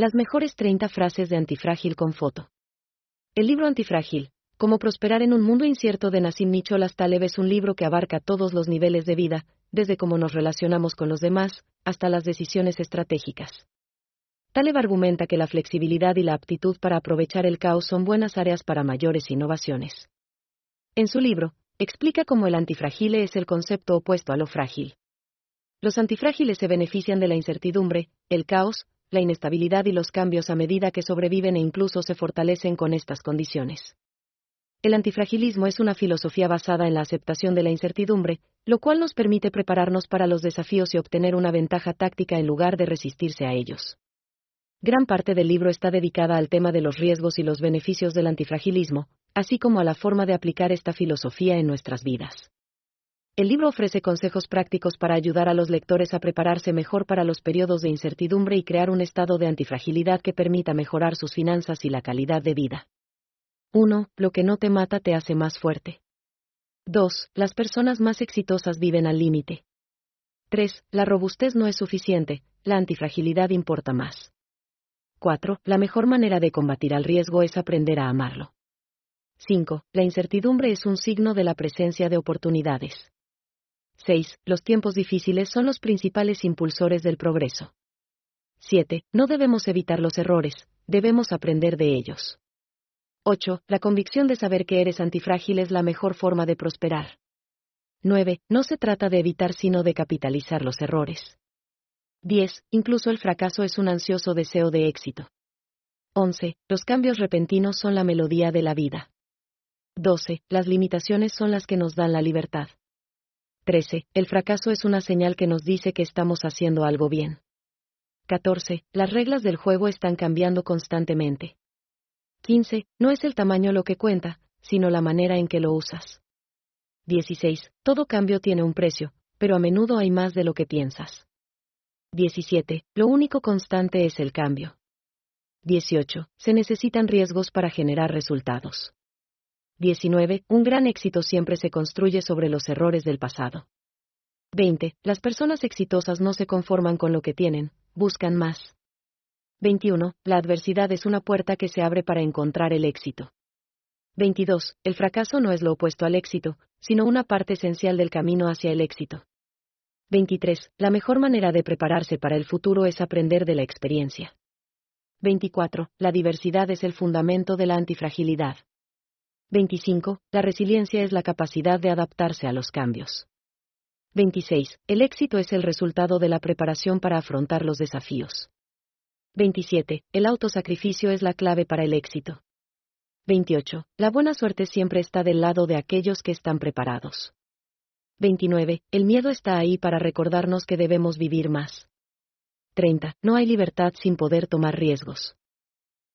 Las mejores 30 frases de Antifrágil con foto. El libro Antifrágil, Cómo prosperar en un mundo incierto de Nassim Nicholas Taleb es un libro que abarca todos los niveles de vida, desde cómo nos relacionamos con los demás, hasta las decisiones estratégicas. Taleb argumenta que la flexibilidad y la aptitud para aprovechar el caos son buenas áreas para mayores innovaciones. En su libro, explica cómo el antifrágile es el concepto opuesto a lo frágil. Los antifrágiles se benefician de la incertidumbre, el caos, la inestabilidad y los cambios a medida que sobreviven e incluso se fortalecen con estas condiciones. El antifragilismo es una filosofía basada en la aceptación de la incertidumbre, lo cual nos permite prepararnos para los desafíos y obtener una ventaja táctica en lugar de resistirse a ellos. Gran parte del libro está dedicada al tema de los riesgos y los beneficios del antifragilismo, así como a la forma de aplicar esta filosofía en nuestras vidas. El libro ofrece consejos prácticos para ayudar a los lectores a prepararse mejor para los periodos de incertidumbre y crear un estado de antifragilidad que permita mejorar sus finanzas y la calidad de vida. 1. Lo que no te mata te hace más fuerte. 2. Las personas más exitosas viven al límite. 3. La robustez no es suficiente, la antifragilidad importa más. 4. La mejor manera de combatir al riesgo es aprender a amarlo. 5. La incertidumbre es un signo de la presencia de oportunidades. 6. Los tiempos difíciles son los principales impulsores del progreso. 7. No debemos evitar los errores, debemos aprender de ellos. 8. La convicción de saber que eres antifrágil es la mejor forma de prosperar. 9. No se trata de evitar sino de capitalizar los errores. 10. Incluso el fracaso es un ansioso deseo de éxito. 11. Los cambios repentinos son la melodía de la vida. 12. Las limitaciones son las que nos dan la libertad. 13. El fracaso es una señal que nos dice que estamos haciendo algo bien. 14. Las reglas del juego están cambiando constantemente. 15. No es el tamaño lo que cuenta, sino la manera en que lo usas. 16. Todo cambio tiene un precio, pero a menudo hay más de lo que piensas. 17. Lo único constante es el cambio. 18. Se necesitan riesgos para generar resultados. 19. Un gran éxito siempre se construye sobre los errores del pasado. 20. Las personas exitosas no se conforman con lo que tienen, buscan más. 21. La adversidad es una puerta que se abre para encontrar el éxito. 22. El fracaso no es lo opuesto al éxito, sino una parte esencial del camino hacia el éxito. 23. La mejor manera de prepararse para el futuro es aprender de la experiencia. 24. La diversidad es el fundamento de la antifragilidad. 25. La resiliencia es la capacidad de adaptarse a los cambios. 26. El éxito es el resultado de la preparación para afrontar los desafíos. 27. El autosacrificio es la clave para el éxito. 28. La buena suerte siempre está del lado de aquellos que están preparados. 29. El miedo está ahí para recordarnos que debemos vivir más. 30. No hay libertad sin poder tomar riesgos.